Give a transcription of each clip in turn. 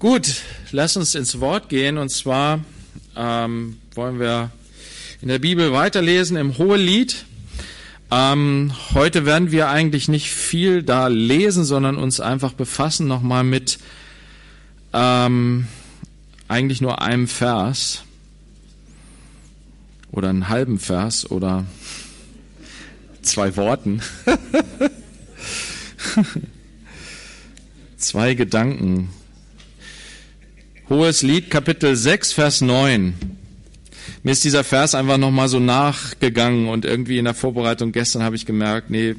Gut, lass uns ins Wort gehen und zwar ähm, wollen wir in der Bibel weiterlesen im Hohelied. Ähm, heute werden wir eigentlich nicht viel da lesen, sondern uns einfach befassen nochmal mit ähm, eigentlich nur einem Vers oder einen halben Vers oder zwei Worten. zwei Gedanken Hohes Lied, Kapitel 6, Vers 9. Mir ist dieser Vers einfach nochmal so nachgegangen und irgendwie in der Vorbereitung gestern habe ich gemerkt, nee,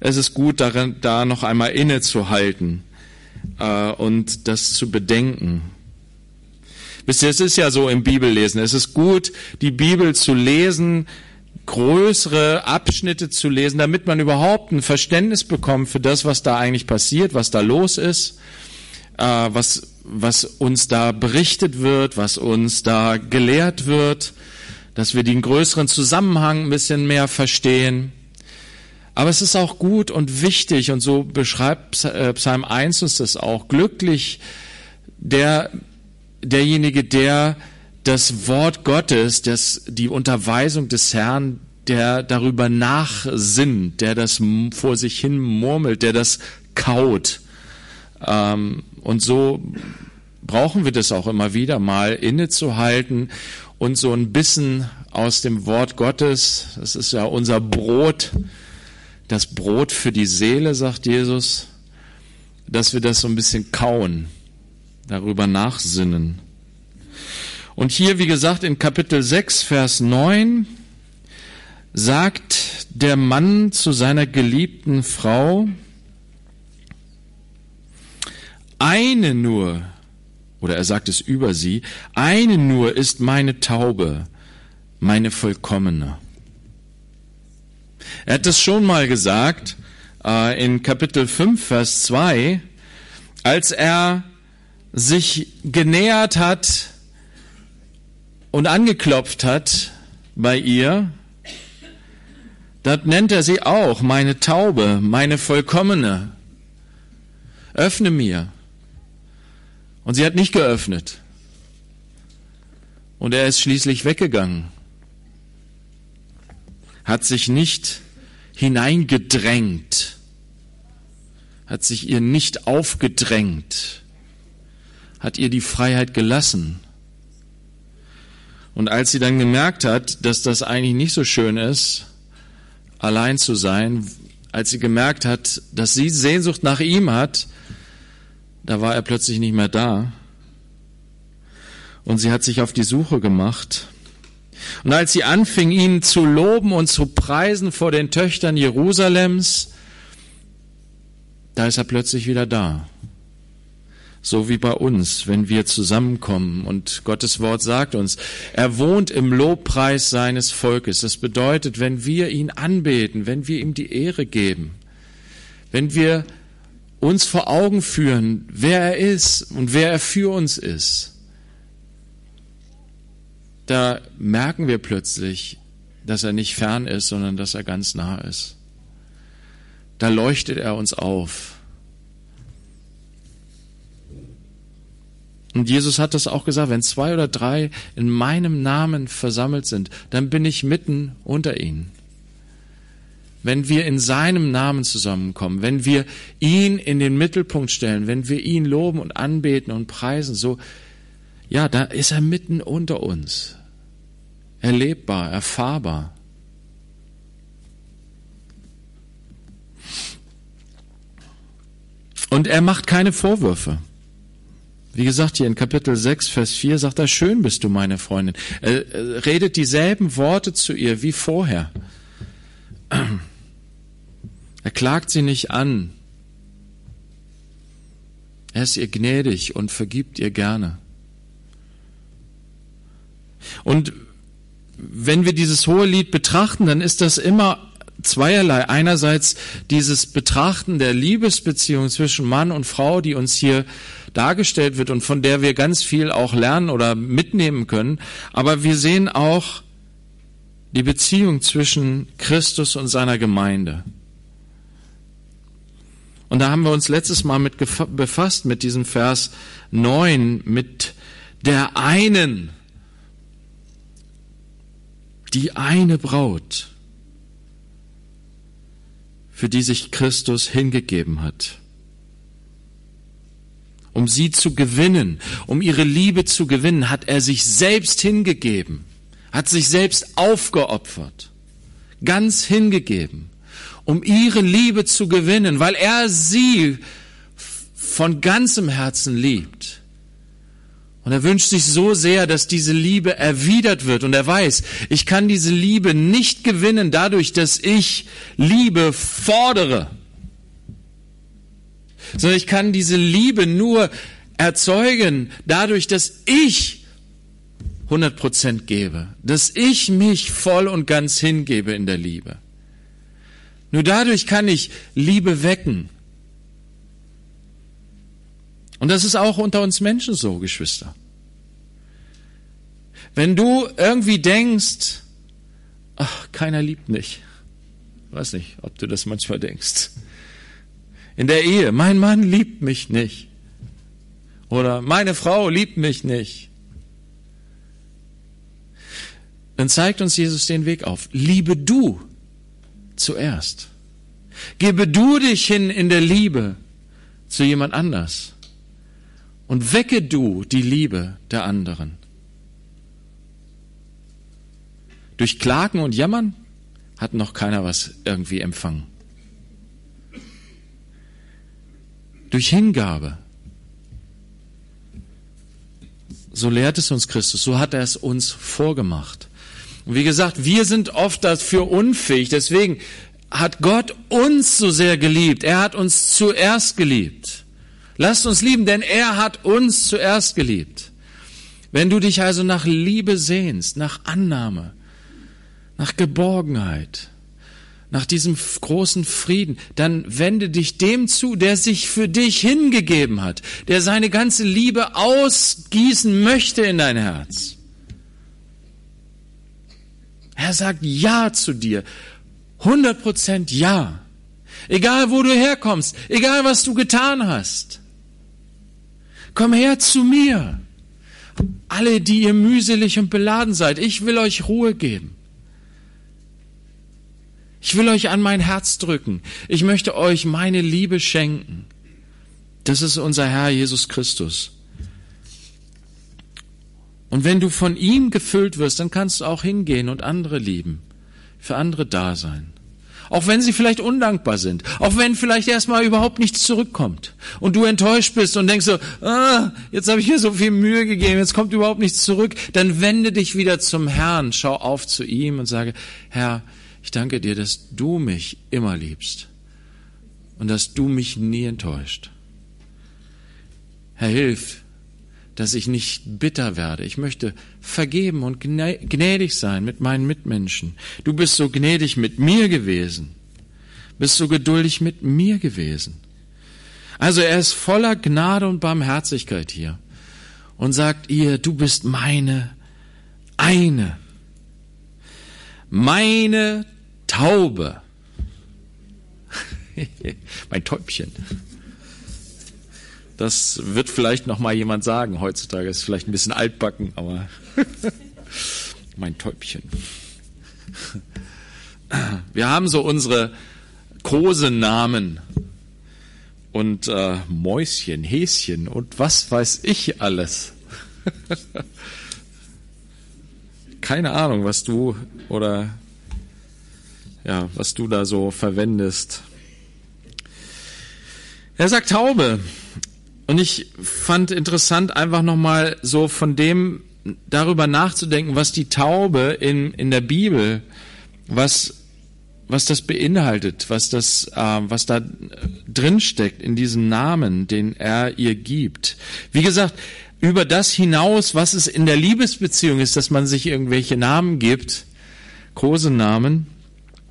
es ist gut, darin, da noch einmal innezuhalten äh, und das zu bedenken. Wisst ihr, es ist ja so im Bibellesen. Es ist gut, die Bibel zu lesen, größere Abschnitte zu lesen, damit man überhaupt ein Verständnis bekommt für das, was da eigentlich passiert, was da los ist, äh, was was uns da berichtet wird, was uns da gelehrt wird, dass wir den größeren Zusammenhang ein bisschen mehr verstehen. Aber es ist auch gut und wichtig, und so beschreibt äh, Psalm 1 uns das auch, glücklich der, derjenige, der das Wort Gottes, das, die Unterweisung des Herrn, der darüber nachsinnt, der das vor sich hin murmelt, der das kaut. Ähm, und so brauchen wir das auch immer wieder mal, innezuhalten und so ein bisschen aus dem Wort Gottes, das ist ja unser Brot, das Brot für die Seele, sagt Jesus, dass wir das so ein bisschen kauen, darüber nachsinnen. Und hier, wie gesagt, in Kapitel 6, Vers 9 sagt der Mann zu seiner geliebten Frau, eine nur, oder er sagt es über sie, eine nur ist meine Taube, meine vollkommene. Er hat das schon mal gesagt äh, in Kapitel 5, Vers 2, als er sich genähert hat und angeklopft hat bei ihr, dort nennt er sie auch meine Taube, meine vollkommene. Öffne mir. Und sie hat nicht geöffnet. Und er ist schließlich weggegangen. Hat sich nicht hineingedrängt. Hat sich ihr nicht aufgedrängt. Hat ihr die Freiheit gelassen. Und als sie dann gemerkt hat, dass das eigentlich nicht so schön ist, allein zu sein, als sie gemerkt hat, dass sie Sehnsucht nach ihm hat, da war er plötzlich nicht mehr da. Und sie hat sich auf die Suche gemacht. Und als sie anfing, ihn zu loben und zu preisen vor den Töchtern Jerusalems, da ist er plötzlich wieder da. So wie bei uns, wenn wir zusammenkommen und Gottes Wort sagt uns, er wohnt im Lobpreis seines Volkes. Das bedeutet, wenn wir ihn anbeten, wenn wir ihm die Ehre geben, wenn wir uns vor Augen führen, wer er ist und wer er für uns ist, da merken wir plötzlich, dass er nicht fern ist, sondern dass er ganz nah ist. Da leuchtet er uns auf. Und Jesus hat das auch gesagt, wenn zwei oder drei in meinem Namen versammelt sind, dann bin ich mitten unter ihnen wenn wir in seinem Namen zusammenkommen, wenn wir ihn in den Mittelpunkt stellen, wenn wir ihn loben und anbeten und preisen, so, ja, da ist er mitten unter uns. Erlebbar, erfahrbar. Und er macht keine Vorwürfe. Wie gesagt, hier in Kapitel 6, Vers 4 sagt er, schön bist du, meine Freundin. Er redet dieselben Worte zu ihr wie vorher. Er klagt sie nicht an. Er ist ihr gnädig und vergibt ihr gerne. Und wenn wir dieses hohe Lied betrachten, dann ist das immer zweierlei. Einerseits dieses Betrachten der Liebesbeziehung zwischen Mann und Frau, die uns hier dargestellt wird und von der wir ganz viel auch lernen oder mitnehmen können. Aber wir sehen auch die Beziehung zwischen Christus und seiner Gemeinde. Und da haben wir uns letztes Mal mit befasst, mit diesem Vers 9, mit der einen, die eine Braut, für die sich Christus hingegeben hat. Um sie zu gewinnen, um ihre Liebe zu gewinnen, hat er sich selbst hingegeben, hat sich selbst aufgeopfert, ganz hingegeben um ihre Liebe zu gewinnen, weil er sie von ganzem Herzen liebt. Und er wünscht sich so sehr, dass diese Liebe erwidert wird. Und er weiß, ich kann diese Liebe nicht gewinnen dadurch, dass ich Liebe fordere, sondern ich kann diese Liebe nur erzeugen dadurch, dass ich 100 Prozent gebe, dass ich mich voll und ganz hingebe in der Liebe. Nur dadurch kann ich Liebe wecken. Und das ist auch unter uns Menschen so, Geschwister. Wenn du irgendwie denkst, ach, keiner liebt mich. Weiß nicht, ob du das manchmal denkst. In der Ehe, mein Mann liebt mich nicht. Oder meine Frau liebt mich nicht. Dann zeigt uns Jesus den Weg auf. Liebe du zuerst. Gebe du dich hin in der Liebe zu jemand anders und wecke du die Liebe der anderen. Durch Klagen und Jammern hat noch keiner was irgendwie empfangen. Durch Hingabe. So lehrt es uns Christus, so hat er es uns vorgemacht. Und wie gesagt, wir sind oft dafür unfähig. Deswegen hat Gott uns so sehr geliebt. Er hat uns zuerst geliebt. Lasst uns lieben, denn er hat uns zuerst geliebt. Wenn du dich also nach Liebe sehnst, nach Annahme, nach Geborgenheit, nach diesem großen Frieden, dann wende dich dem zu, der sich für dich hingegeben hat, der seine ganze Liebe ausgießen möchte in dein Herz. Er sagt Ja zu dir. 100 Prozent Ja. Egal wo du herkommst, egal was du getan hast. Komm her zu mir. Alle, die ihr mühselig und beladen seid, ich will euch Ruhe geben. Ich will euch an mein Herz drücken. Ich möchte euch meine Liebe schenken. Das ist unser Herr Jesus Christus. Und wenn du von ihm gefüllt wirst, dann kannst du auch hingehen und andere lieben, für andere da sein. Auch wenn sie vielleicht undankbar sind, auch wenn vielleicht erstmal überhaupt nichts zurückkommt und du enttäuscht bist und denkst so, ah, jetzt habe ich mir so viel Mühe gegeben, jetzt kommt überhaupt nichts zurück, dann wende dich wieder zum Herrn, schau auf zu ihm und sage, Herr, ich danke dir, dass du mich immer liebst und dass du mich nie enttäuscht. Herr, hilf, dass ich nicht bitter werde. Ich möchte vergeben und gnädig sein mit meinen Mitmenschen. Du bist so gnädig mit mir gewesen, bist so geduldig mit mir gewesen. Also er ist voller Gnade und Barmherzigkeit hier und sagt ihr, du bist meine eine, meine Taube, mein Täubchen. Das wird vielleicht noch mal jemand sagen. Heutzutage ist es vielleicht ein bisschen altbacken, aber mein Täubchen. Wir haben so unsere Kosenamen und äh, Mäuschen, Häschen und was weiß ich alles. Keine Ahnung, was du oder ja, was du da so verwendest. Er sagt Taube. Und ich fand interessant, einfach nochmal so von dem darüber nachzudenken, was die Taube in, in der Bibel, was, was das beinhaltet, was das, äh, was da drin steckt in diesem Namen, den er ihr gibt. Wie gesagt, über das hinaus, was es in der Liebesbeziehung ist, dass man sich irgendwelche Namen gibt, große Namen,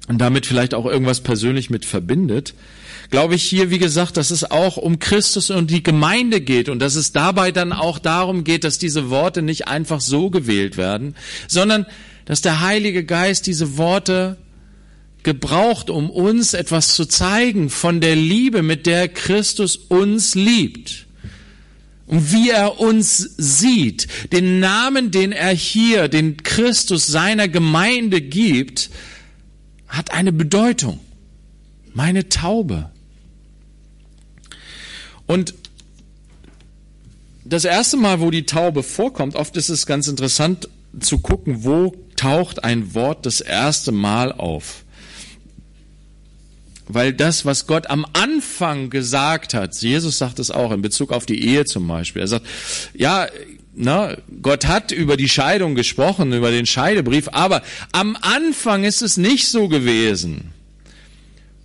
und damit vielleicht auch irgendwas persönlich mit verbindet, glaube ich hier, wie gesagt, dass es auch um Christus und die Gemeinde geht und dass es dabei dann auch darum geht, dass diese Worte nicht einfach so gewählt werden, sondern dass der Heilige Geist diese Worte gebraucht, um uns etwas zu zeigen von der Liebe, mit der Christus uns liebt. Und wie er uns sieht, den Namen, den er hier, den Christus seiner Gemeinde gibt, hat eine Bedeutung. Meine Taube. Und das erste Mal, wo die Taube vorkommt, oft ist es ganz interessant zu gucken, wo taucht ein Wort das erste Mal auf. Weil das, was Gott am Anfang gesagt hat, Jesus sagt es auch in Bezug auf die Ehe zum Beispiel. Er sagt, ja, na, Gott hat über die Scheidung gesprochen, über den Scheidebrief, aber am Anfang ist es nicht so gewesen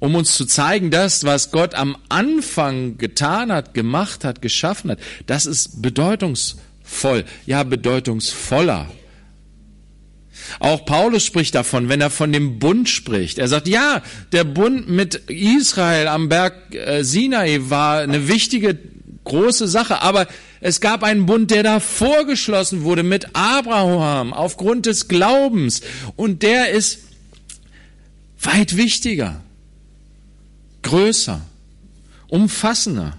um uns zu zeigen, das, was Gott am Anfang getan hat, gemacht hat, geschaffen hat, das ist bedeutungsvoll, ja bedeutungsvoller. Auch Paulus spricht davon, wenn er von dem Bund spricht. Er sagt, ja, der Bund mit Israel am Berg äh, Sinai war eine wichtige, große Sache, aber es gab einen Bund, der da vorgeschlossen wurde mit Abraham aufgrund des Glaubens und der ist weit wichtiger größer, umfassender.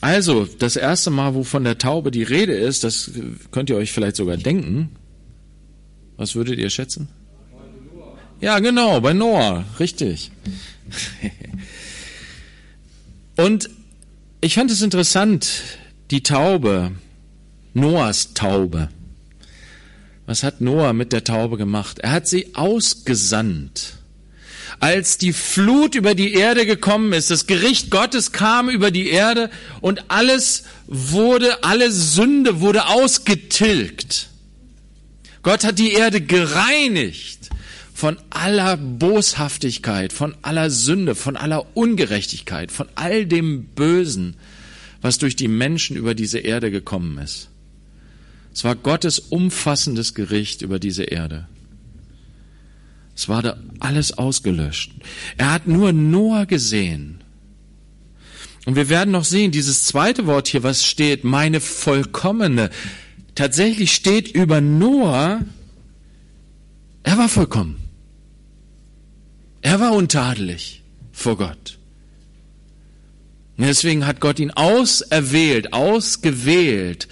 Also, das erste Mal, wo von der Taube die Rede ist, das könnt ihr euch vielleicht sogar denken. Was würdet ihr schätzen? Ja, genau, bei Noah, richtig. Und ich fand es interessant, die Taube, Noahs Taube. Was hat Noah mit der Taube gemacht? Er hat sie ausgesandt als die Flut über die Erde gekommen ist, das Gericht Gottes kam über die Erde und alles wurde, alle Sünde wurde ausgetilgt. Gott hat die Erde gereinigt von aller Boshaftigkeit, von aller Sünde, von aller Ungerechtigkeit, von all dem Bösen, was durch die Menschen über diese Erde gekommen ist. Es war Gottes umfassendes Gericht über diese Erde. Es war da alles ausgelöscht. Er hat nur Noah gesehen. Und wir werden noch sehen, dieses zweite Wort hier, was steht, meine vollkommene, tatsächlich steht über Noah, er war vollkommen. Er war untadelig vor Gott. Und deswegen hat Gott ihn auserwählt, ausgewählt,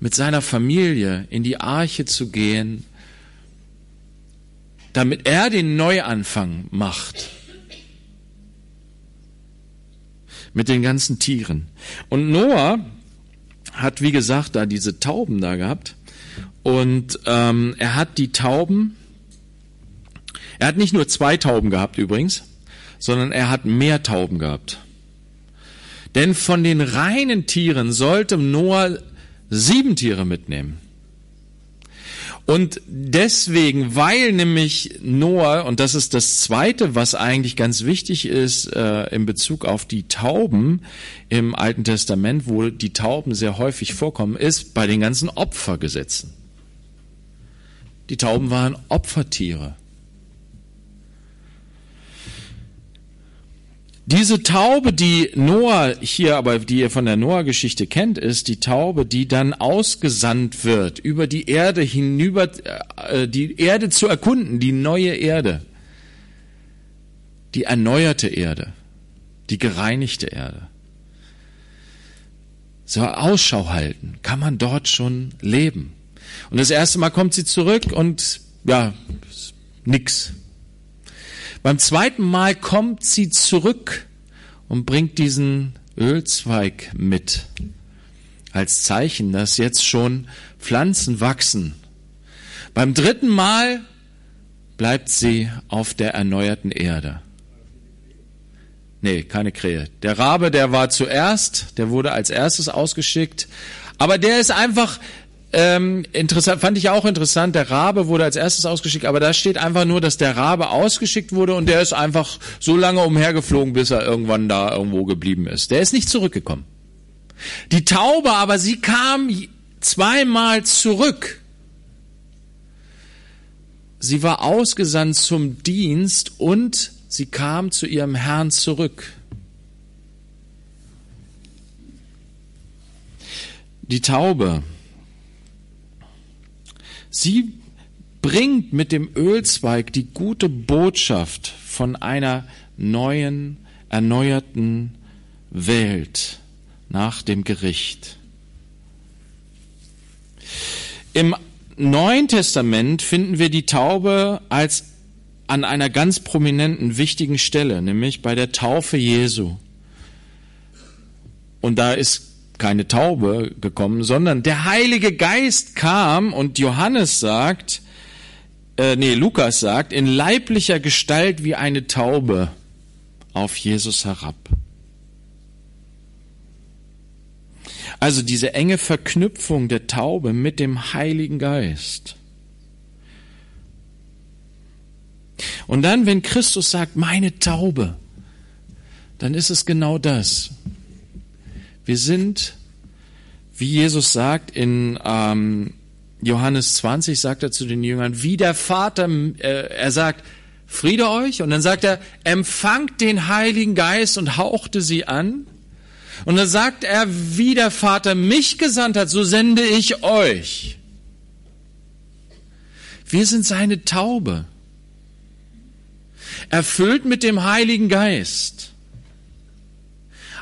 mit seiner Familie in die Arche zu gehen damit er den Neuanfang macht. Mit den ganzen Tieren. Und Noah hat, wie gesagt, da diese Tauben da gehabt. Und ähm, er hat die Tauben, er hat nicht nur zwei Tauben gehabt übrigens, sondern er hat mehr Tauben gehabt. Denn von den reinen Tieren sollte Noah sieben Tiere mitnehmen. Und deswegen, weil nämlich Noah, und das ist das Zweite, was eigentlich ganz wichtig ist äh, in Bezug auf die Tauben im Alten Testament, wo die Tauben sehr häufig vorkommen, ist bei den ganzen Opfergesetzen. Die Tauben waren Opfertiere. Diese Taube, die Noah hier, aber die ihr von der Noah-Geschichte kennt, ist die Taube, die dann ausgesandt wird, über die Erde hinüber, äh, die Erde zu erkunden, die neue Erde, die erneuerte Erde, die gereinigte Erde. So Ausschau halten, kann man dort schon leben. Und das erste Mal kommt sie zurück und ja, nix. Beim zweiten Mal kommt sie zurück und bringt diesen Ölzweig mit als Zeichen, dass jetzt schon Pflanzen wachsen. Beim dritten Mal bleibt sie auf der erneuerten Erde. Nee, keine Krähe. Der Rabe, der war zuerst, der wurde als erstes ausgeschickt, aber der ist einfach ähm, interessant, fand ich auch interessant, der Rabe wurde als erstes ausgeschickt, aber da steht einfach nur, dass der Rabe ausgeschickt wurde und der ist einfach so lange umhergeflogen, bis er irgendwann da irgendwo geblieben ist. Der ist nicht zurückgekommen. Die Taube aber, sie kam zweimal zurück. Sie war ausgesandt zum Dienst und sie kam zu ihrem Herrn zurück. Die Taube, Sie bringt mit dem Ölzweig die gute Botschaft von einer neuen, erneuerten Welt nach dem Gericht. Im Neuen Testament finden wir die Taube als an einer ganz prominenten, wichtigen Stelle, nämlich bei der Taufe Jesu. Und da ist keine Taube gekommen, sondern der Heilige Geist kam und Johannes sagt, äh, nee, Lukas sagt, in leiblicher Gestalt wie eine Taube auf Jesus herab. Also diese enge Verknüpfung der Taube mit dem Heiligen Geist. Und dann, wenn Christus sagt, meine Taube, dann ist es genau das. Wir sind, wie Jesus sagt in ähm, Johannes 20, sagt er zu den Jüngern, wie der Vater, äh, er sagt, Friede euch, und dann sagt er, empfangt den Heiligen Geist und hauchte sie an. Und dann sagt er, wie der Vater mich gesandt hat, so sende ich euch. Wir sind seine Taube, erfüllt mit dem Heiligen Geist,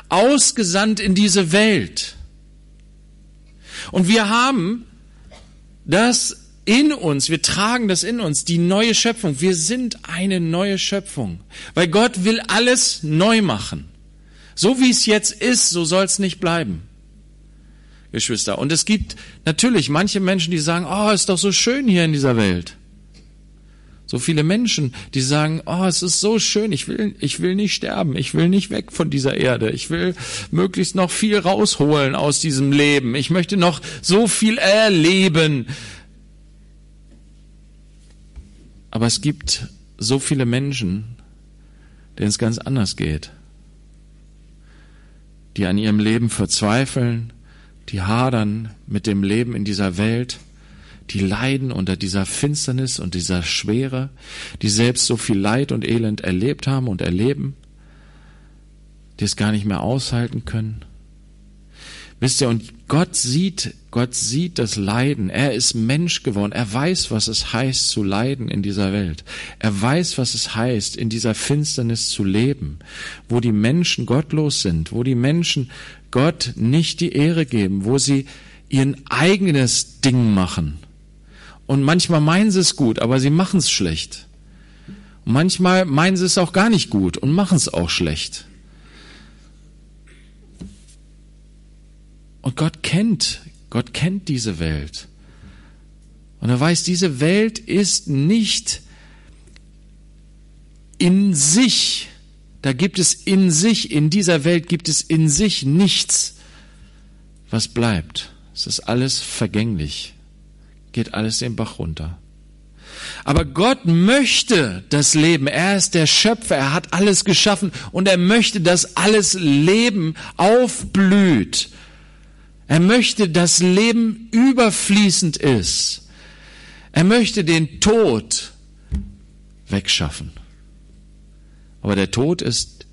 ausgesandt in diese Welt. Und wir haben das in uns, wir tragen das in uns, die neue Schöpfung. Wir sind eine neue Schöpfung, weil Gott will alles neu machen. So wie es jetzt ist, so soll es nicht bleiben. Geschwister. Und es gibt natürlich manche Menschen, die sagen, oh, ist doch so schön hier in dieser Welt. So viele Menschen, die sagen, oh, es ist so schön, ich will, ich will nicht sterben, ich will nicht weg von dieser Erde, ich will möglichst noch viel rausholen aus diesem Leben, ich möchte noch so viel erleben. Aber es gibt so viele Menschen, denen es ganz anders geht. Die an ihrem Leben verzweifeln, die hadern mit dem Leben in dieser Welt, die leiden unter dieser Finsternis und dieser Schwere, die selbst so viel Leid und Elend erlebt haben und erleben, die es gar nicht mehr aushalten können. Wisst ihr, und Gott sieht, Gott sieht das Leiden. Er ist Mensch geworden. Er weiß, was es heißt zu leiden in dieser Welt. Er weiß, was es heißt, in dieser Finsternis zu leben, wo die Menschen gottlos sind, wo die Menschen Gott nicht die Ehre geben, wo sie ihr eigenes Ding machen. Und manchmal meinen sie es gut, aber sie machen es schlecht. Und manchmal meinen sie es auch gar nicht gut und machen es auch schlecht. Und Gott kennt, Gott kennt diese Welt. Und er weiß, diese Welt ist nicht in sich. Da gibt es in sich, in dieser Welt gibt es in sich nichts, was bleibt. Es ist alles vergänglich. Geht alles den Bach runter. Aber Gott möchte das Leben. Er ist der Schöpfer. Er hat alles geschaffen und er möchte, dass alles Leben aufblüht er möchte, dass Leben überfließend ist. Er möchte den Tod wegschaffen. Aber der Tod ist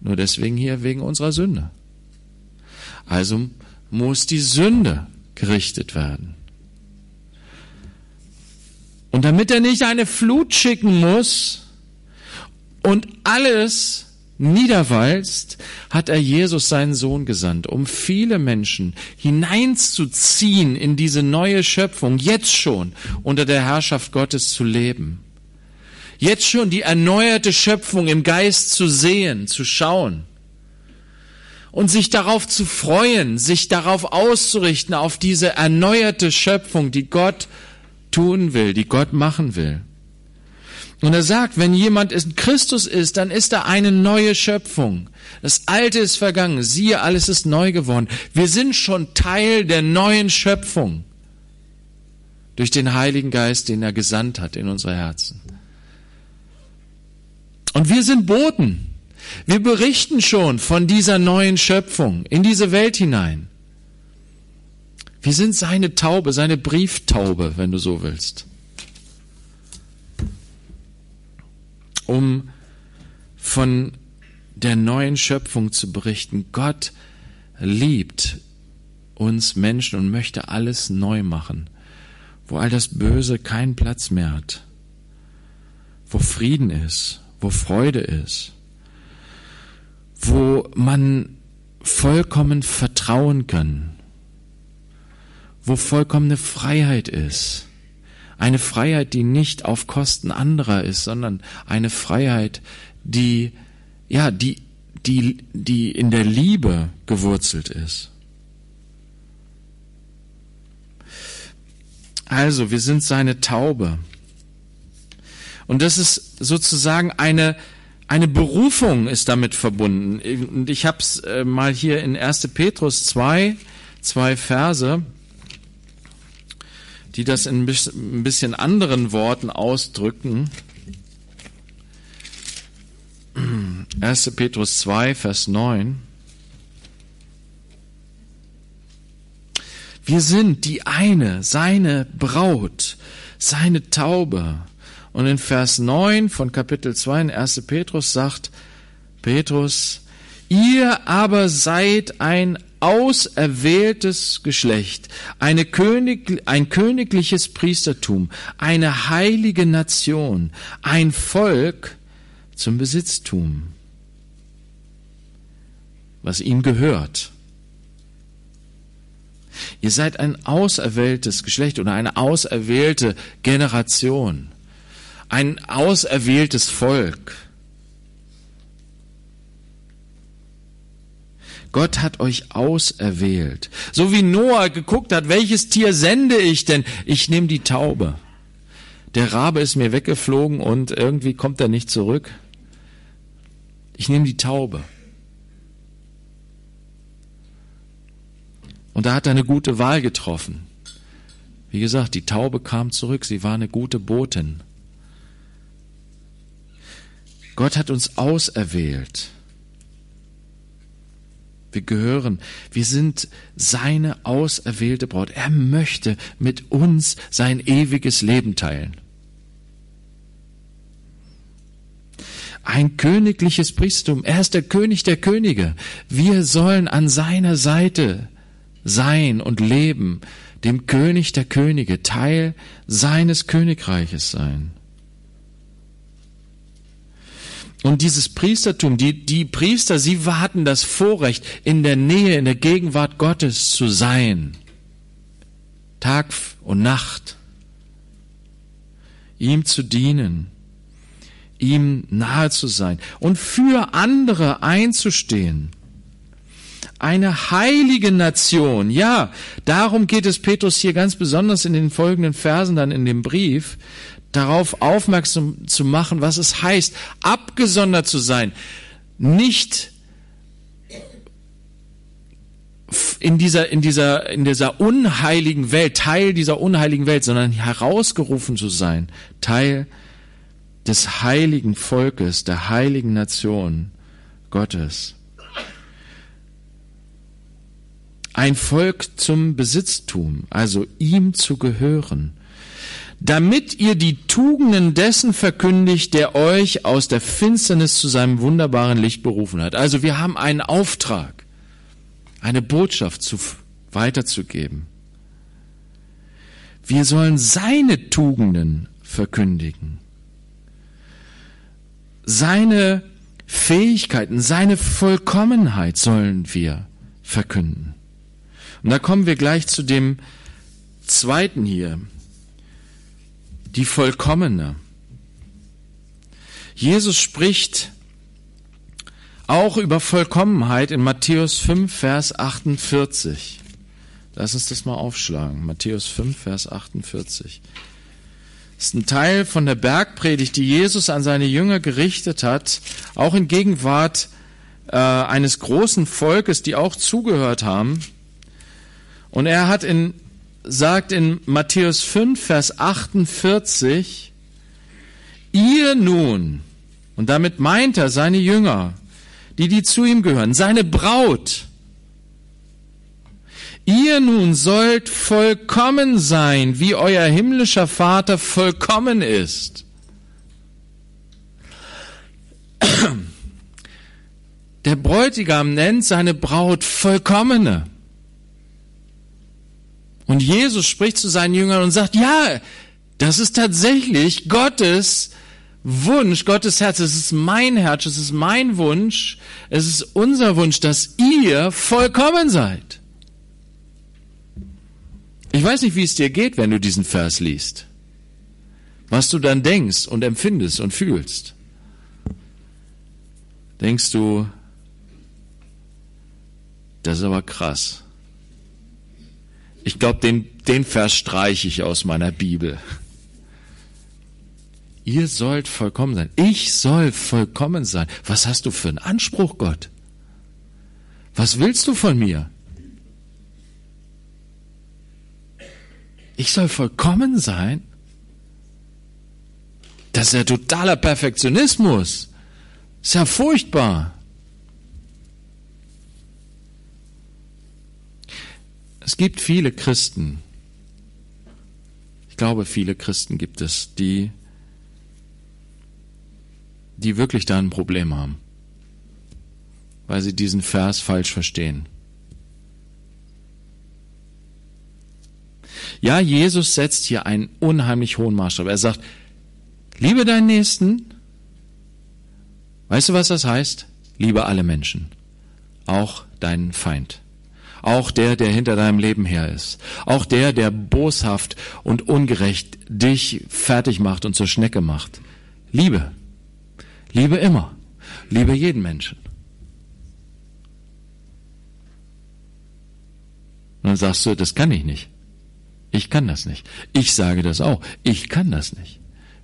nur deswegen hier wegen unserer Sünde. Also muss die Sünde gerichtet werden. Und damit er nicht eine Flut schicken muss und alles niederwalzt, hat er Jesus seinen Sohn gesandt, um viele Menschen hineinzuziehen in diese neue Schöpfung, jetzt schon unter der Herrschaft Gottes zu leben. Jetzt schon die erneuerte Schöpfung im Geist zu sehen, zu schauen und sich darauf zu freuen, sich darauf auszurichten, auf diese erneuerte Schöpfung, die Gott tun will, die Gott machen will. Und er sagt, wenn jemand in Christus ist, dann ist er eine neue Schöpfung. Das Alte ist vergangen, siehe, alles ist neu geworden. Wir sind schon Teil der neuen Schöpfung durch den Heiligen Geist, den er gesandt hat in unsere Herzen. Und wir sind Boten. Wir berichten schon von dieser neuen Schöpfung in diese Welt hinein. Wir sind seine Taube, seine Brieftaube, wenn du so willst. um von der neuen Schöpfung zu berichten. Gott liebt uns Menschen und möchte alles neu machen. wo all das Böse keinen Platz mehr hat, wo Frieden ist, wo Freude ist, wo man vollkommen vertrauen kann, wo vollkommene Freiheit ist. Eine Freiheit, die nicht auf Kosten anderer ist, sondern eine Freiheit, die, ja, die, die, die in der Liebe gewurzelt ist. Also, wir sind seine Taube. Und das ist sozusagen eine, eine Berufung ist damit verbunden. Und ich habe es äh, mal hier in 1. Petrus 2, zwei Verse, die das in ein bisschen anderen Worten ausdrücken. 1. Petrus 2, Vers 9. Wir sind die eine, seine Braut, seine Taube. Und in Vers 9 von Kapitel 2 in 1. Petrus sagt Petrus, ihr aber seid ein auserwähltes Geschlecht, König, ein königliches Priestertum, eine heilige Nation, ein Volk zum Besitztum, was ihm gehört. Ihr seid ein auserwähltes Geschlecht oder eine auserwählte Generation, ein auserwähltes Volk. Gott hat euch auserwählt. So wie Noah geguckt hat, welches Tier sende ich denn? Ich nehme die Taube. Der Rabe ist mir weggeflogen und irgendwie kommt er nicht zurück. Ich nehme die Taube. Und da hat er eine gute Wahl getroffen. Wie gesagt, die Taube kam zurück, sie war eine gute Botin. Gott hat uns auserwählt. Wir gehören, wir sind seine auserwählte Braut. Er möchte mit uns sein ewiges Leben teilen. Ein königliches Priestertum. Er ist der König der Könige. Wir sollen an seiner Seite sein und leben, dem König der Könige, Teil seines Königreiches sein. Und dieses Priestertum, die, die Priester, sie hatten das Vorrecht, in der Nähe, in der Gegenwart Gottes zu sein. Tag und Nacht. Ihm zu dienen. Ihm nahe zu sein. Und für andere einzustehen eine heilige Nation. Ja, darum geht es Petrus hier ganz besonders in den folgenden Versen dann in dem Brief, darauf aufmerksam zu machen, was es heißt, abgesondert zu sein, nicht in dieser, in dieser, in dieser unheiligen Welt, Teil dieser unheiligen Welt, sondern herausgerufen zu sein, Teil des heiligen Volkes, der heiligen Nation Gottes. ein Volk zum Besitztum, also ihm zu gehören, damit ihr die Tugenden dessen verkündigt, der euch aus der Finsternis zu seinem wunderbaren Licht berufen hat. Also wir haben einen Auftrag, eine Botschaft zu, weiterzugeben. Wir sollen seine Tugenden verkündigen, seine Fähigkeiten, seine Vollkommenheit sollen wir verkünden. Und da kommen wir gleich zu dem zweiten hier, die vollkommene. Jesus spricht auch über Vollkommenheit in Matthäus 5, Vers 48. Lass uns das mal aufschlagen. Matthäus 5, Vers 48. Das ist ein Teil von der Bergpredigt, die Jesus an seine Jünger gerichtet hat, auch in Gegenwart äh, eines großen Volkes, die auch zugehört haben. Und er hat in, sagt in Matthäus 5, Vers 48, ihr nun, und damit meint er seine Jünger, die, die zu ihm gehören, seine Braut, ihr nun sollt vollkommen sein, wie euer himmlischer Vater vollkommen ist. Der Bräutigam nennt seine Braut vollkommene. Und Jesus spricht zu seinen Jüngern und sagt, ja, das ist tatsächlich Gottes Wunsch, Gottes Herz. Es ist mein Herz, es ist mein Wunsch, es ist unser Wunsch, dass ihr vollkommen seid. Ich weiß nicht, wie es dir geht, wenn du diesen Vers liest. Was du dann denkst und empfindest und fühlst. Denkst du, das ist aber krass. Ich glaube, den, den Vers streiche ich aus meiner Bibel. Ihr sollt vollkommen sein. Ich soll vollkommen sein. Was hast du für einen Anspruch, Gott? Was willst du von mir? Ich soll vollkommen sein? Das ist ja totaler Perfektionismus. Ist ja furchtbar. Es gibt viele Christen, ich glaube, viele Christen gibt es, die, die wirklich da ein Problem haben, weil sie diesen Vers falsch verstehen. Ja, Jesus setzt hier einen unheimlich hohen Maßstab. Er sagt, liebe deinen Nächsten. Weißt du, was das heißt? Liebe alle Menschen, auch deinen Feind. Auch der, der hinter deinem Leben her ist. Auch der, der boshaft und ungerecht dich fertig macht und zur Schnecke macht. Liebe. Liebe immer. Liebe jeden Menschen. Und dann sagst du, das kann ich nicht. Ich kann das nicht. Ich sage das auch. Ich kann das nicht.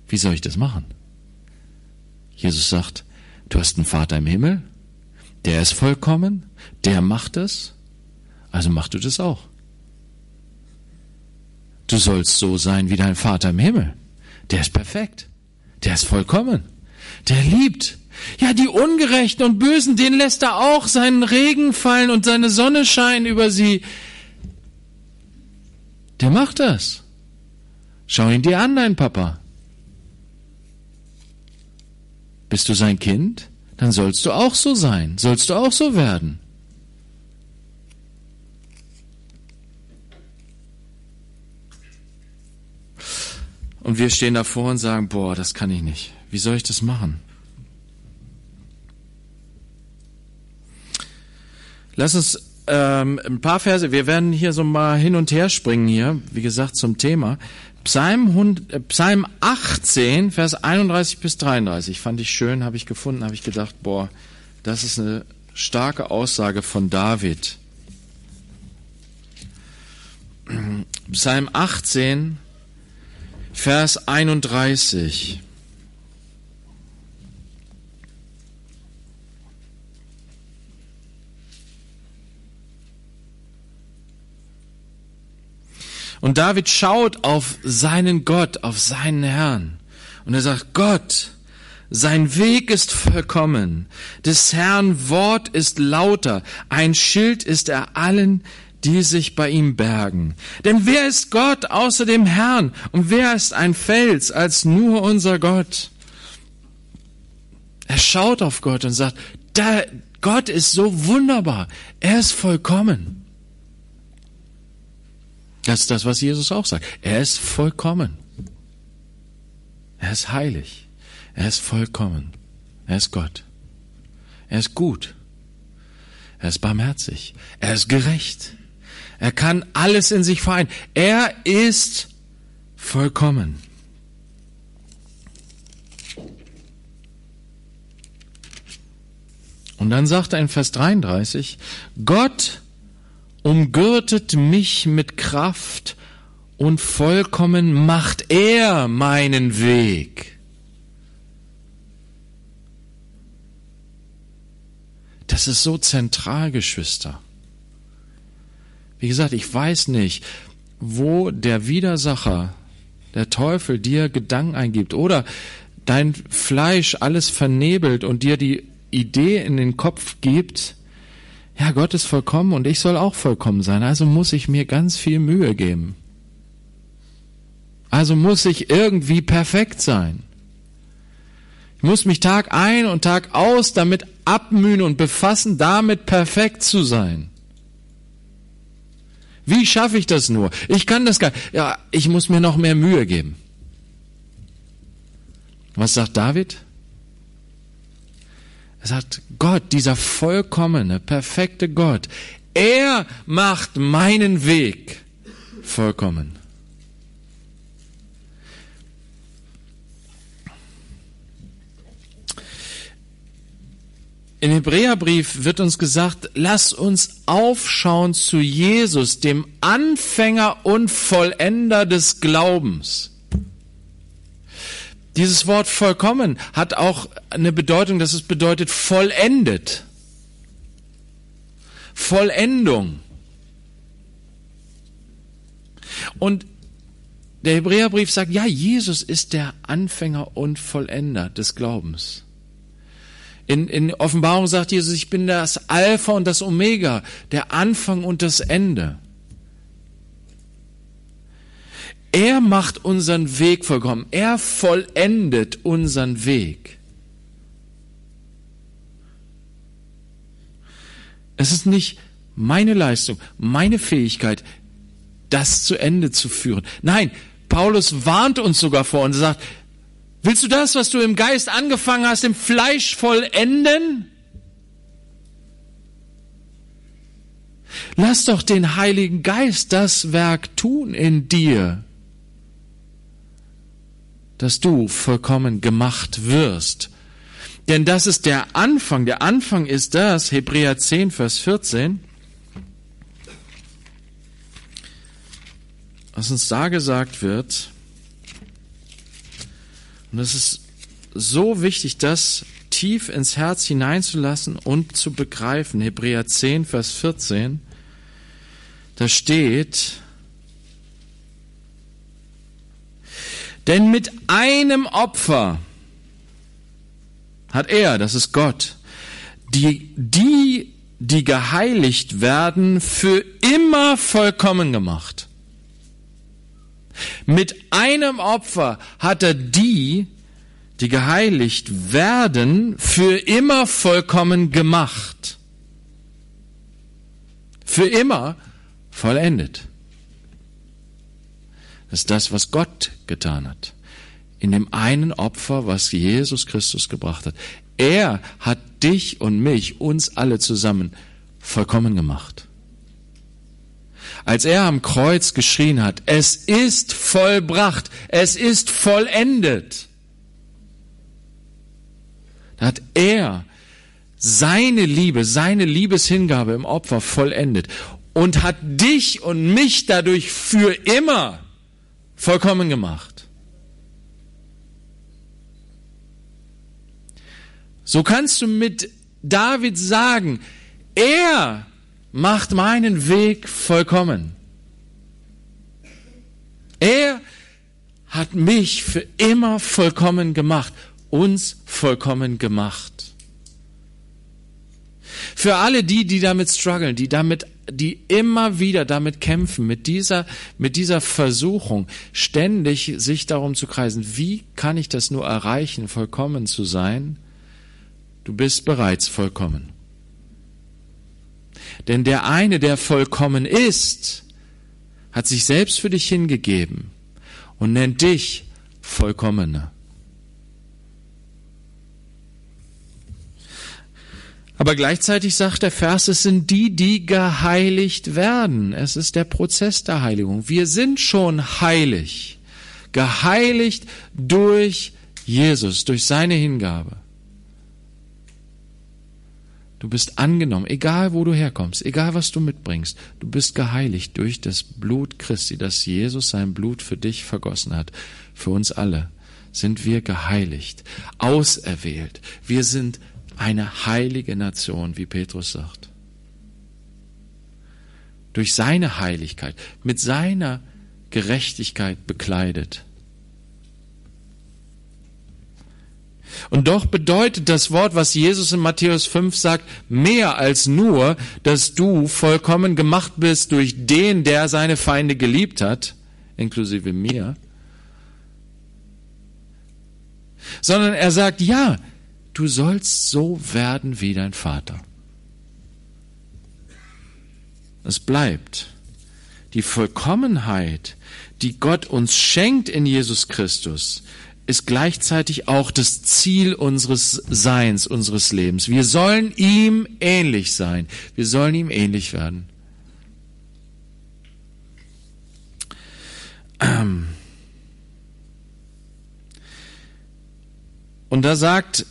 Wie soll ich das machen? Jesus sagt, du hast einen Vater im Himmel, der ist vollkommen, der macht es also mach du das auch. Du sollst so sein wie dein Vater im Himmel. Der ist perfekt. Der ist vollkommen. Der liebt. Ja, die Ungerechten und Bösen, den lässt er auch seinen Regen fallen und seine Sonne scheinen über sie. Der macht das. Schau ihn dir an, dein Papa. Bist du sein Kind? Dann sollst du auch so sein, sollst du auch so werden. Und wir stehen davor und sagen, boah, das kann ich nicht. Wie soll ich das machen? Lass uns ähm, ein paar Verse, wir werden hier so mal hin und her springen hier, wie gesagt, zum Thema. Psalm, äh, Psalm 18, Vers 31 bis 33, fand ich schön, habe ich gefunden, habe ich gedacht, boah, das ist eine starke Aussage von David. Psalm 18, Vers 31. Und David schaut auf seinen Gott, auf seinen Herrn. Und er sagt, Gott, sein Weg ist vollkommen. Des Herrn Wort ist lauter. Ein Schild ist er allen, die sich bei ihm bergen. Denn wer ist Gott außer dem Herrn? Und wer ist ein Fels als nur unser Gott? Er schaut auf Gott und sagt, da, Gott ist so wunderbar. Er ist vollkommen. Das ist das, was Jesus auch sagt. Er ist vollkommen. Er ist heilig. Er ist vollkommen. Er ist Gott. Er ist gut. Er ist barmherzig. Er ist gerecht. Er kann alles in sich vereinen. Er ist vollkommen. Und dann sagt er in Vers 33, Gott umgürtet mich mit Kraft und vollkommen macht er meinen Weg. Das ist so zentral, Geschwister. Wie gesagt, ich weiß nicht, wo der Widersacher, der Teufel dir Gedanken eingibt oder dein Fleisch alles vernebelt und dir die Idee in den Kopf gibt, ja, Gott ist vollkommen und ich soll auch vollkommen sein, also muss ich mir ganz viel Mühe geben. Also muss ich irgendwie perfekt sein. Ich muss mich Tag ein und Tag aus damit abmühen und befassen, damit perfekt zu sein. Wie schaffe ich das nur? Ich kann das gar Ja, ich muss mir noch mehr Mühe geben. Was sagt David? Er sagt, Gott, dieser vollkommene, perfekte Gott, er macht meinen Weg vollkommen. Im Hebräerbrief wird uns gesagt, lass uns aufschauen zu Jesus, dem Anfänger und Vollender des Glaubens. Dieses Wort vollkommen hat auch eine Bedeutung, dass es bedeutet vollendet. Vollendung. Und der Hebräerbrief sagt, ja, Jesus ist der Anfänger und Vollender des Glaubens. In, in Offenbarung sagt Jesus, ich bin das Alpha und das Omega, der Anfang und das Ende. Er macht unseren Weg vollkommen. Er vollendet unseren Weg. Es ist nicht meine Leistung, meine Fähigkeit, das zu Ende zu führen. Nein, Paulus warnt uns sogar vor und sagt, Willst du das, was du im Geist angefangen hast, im Fleisch vollenden? Lass doch den Heiligen Geist das Werk tun in dir, dass du vollkommen gemacht wirst. Denn das ist der Anfang. Der Anfang ist das, Hebräer 10, Vers 14. Was uns da gesagt wird, und es ist so wichtig, das tief ins Herz hineinzulassen und zu begreifen. Hebräer 10, Vers 14. Da steht, denn mit einem Opfer hat er, das ist Gott, die, die, die geheiligt werden, für immer vollkommen gemacht. Mit einem Opfer hat er die, die geheiligt werden, für immer vollkommen gemacht. Für immer vollendet. Das ist das, was Gott getan hat. In dem einen Opfer, was Jesus Christus gebracht hat. Er hat dich und mich, uns alle zusammen, vollkommen gemacht als er am Kreuz geschrien hat, es ist vollbracht, es ist vollendet. Da hat er seine Liebe, seine Liebeshingabe im Opfer vollendet und hat dich und mich dadurch für immer vollkommen gemacht. So kannst du mit David sagen, er macht meinen Weg vollkommen. Er hat mich für immer vollkommen gemacht, uns vollkommen gemacht. Für alle die, die damit strugglen, die damit, die immer wieder damit kämpfen, mit dieser, mit dieser Versuchung, ständig sich darum zu kreisen, wie kann ich das nur erreichen, vollkommen zu sein? Du bist bereits vollkommen. Denn der eine, der vollkommen ist, hat sich selbst für dich hingegeben und nennt dich vollkommener. Aber gleichzeitig sagt der Vers, es sind die, die geheiligt werden. Es ist der Prozess der Heiligung. Wir sind schon heilig. Geheiligt durch Jesus, durch seine Hingabe. Du bist angenommen, egal wo du herkommst, egal was du mitbringst. Du bist geheiligt durch das Blut Christi, das Jesus sein Blut für dich vergossen hat. Für uns alle sind wir geheiligt, auserwählt. Wir sind eine heilige Nation, wie Petrus sagt. Durch seine Heiligkeit, mit seiner Gerechtigkeit bekleidet. Und doch bedeutet das Wort, was Jesus in Matthäus 5 sagt, mehr als nur, dass du vollkommen gemacht bist durch den, der seine Feinde geliebt hat, inklusive mir, sondern er sagt, ja, du sollst so werden wie dein Vater. Es bleibt die Vollkommenheit, die Gott uns schenkt in Jesus Christus, ist gleichzeitig auch das Ziel unseres Seins, unseres Lebens. Wir sollen ihm ähnlich sein. Wir sollen ihm ähnlich werden. Und da sagt,